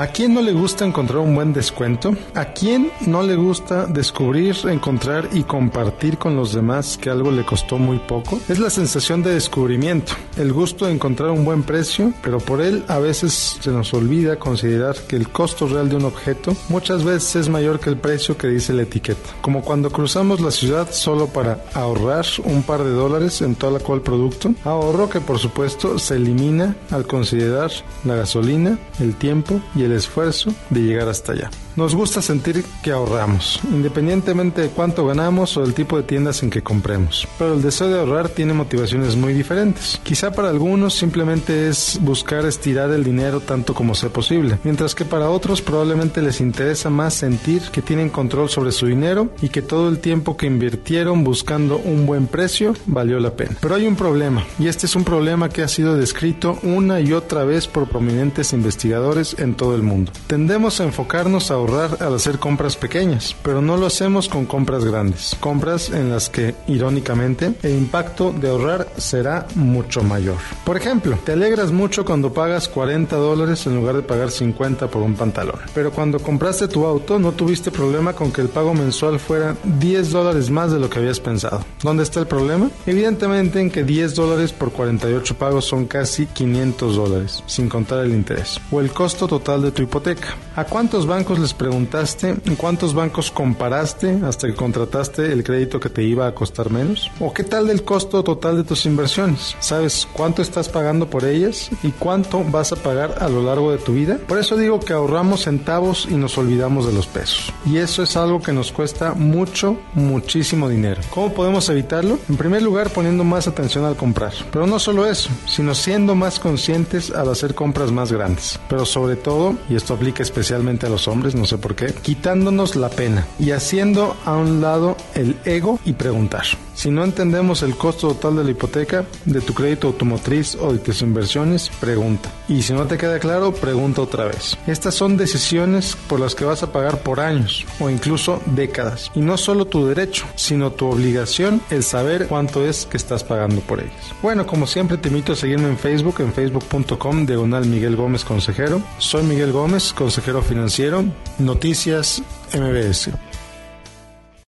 ¿A quién no le gusta encontrar un buen descuento? ¿A quién no le gusta descubrir, encontrar y compartir con los demás que algo le costó muy poco? Es la sensación de descubrimiento, el gusto de encontrar un buen precio, pero por él a veces se nos olvida considerar que el costo real de un objeto muchas veces es mayor que el precio que dice la etiqueta. Como cuando cruzamos la ciudad solo para ahorrar un par de dólares en todo cual producto, ahorro que por supuesto se elimina al considerar la gasolina, el tiempo y el esfuerzo de llegar hasta allá. Nos gusta sentir que ahorramos, independientemente de cuánto ganamos o del tipo de tiendas en que compremos. Pero el deseo de ahorrar tiene motivaciones muy diferentes. Quizá para algunos simplemente es buscar estirar el dinero tanto como sea posible, mientras que para otros probablemente les interesa más sentir que tienen control sobre su dinero y que todo el tiempo que invirtieron buscando un buen precio valió la pena. Pero hay un problema, y este es un problema que ha sido descrito una y otra vez por prominentes investigadores en todo el mundo. Tendemos a enfocarnos a al hacer compras pequeñas, pero no lo hacemos con compras grandes, compras en las que, irónicamente, el impacto de ahorrar será mucho mayor. Por ejemplo, te alegras mucho cuando pagas 40 dólares en lugar de pagar 50 por un pantalón, pero cuando compraste tu auto no tuviste problema con que el pago mensual fuera 10 dólares más de lo que habías pensado. ¿Dónde está el problema? Evidentemente en que 10 dólares por 48 pagos son casi 500 dólares, sin contar el interés, o el costo total de tu hipoteca. ¿A cuántos bancos les preguntaste cuántos bancos comparaste hasta que contrataste el crédito que te iba a costar menos? ¿O qué tal del costo total de tus inversiones? ¿Sabes cuánto estás pagando por ellas y cuánto vas a pagar a lo largo de tu vida? Por eso digo que ahorramos centavos y nos olvidamos de los pesos. Y eso es algo que nos cuesta mucho, muchísimo dinero. ¿Cómo podemos evitarlo? En primer lugar, poniendo más atención al comprar. Pero no solo eso, sino siendo más conscientes al hacer compras más grandes. Pero sobre todo, y esto aplica especialmente a los hombres, no sé por qué, quitándonos la pena y haciendo a un lado el ego y preguntar. Si no entendemos el costo total de la hipoteca, de tu crédito automotriz o de tus inversiones, pregunta. Y si no te queda claro, pregunta otra vez. Estas son decisiones por las que vas a pagar por años o incluso décadas. Y no solo tu derecho, sino tu obligación el saber cuánto es que estás pagando por ellas. Bueno, como siempre te invito a seguirme en Facebook, en facebook.com, diagonal Miguel Gómez Consejero. Soy Miguel Gómez, consejero financiero. Noticias MBS.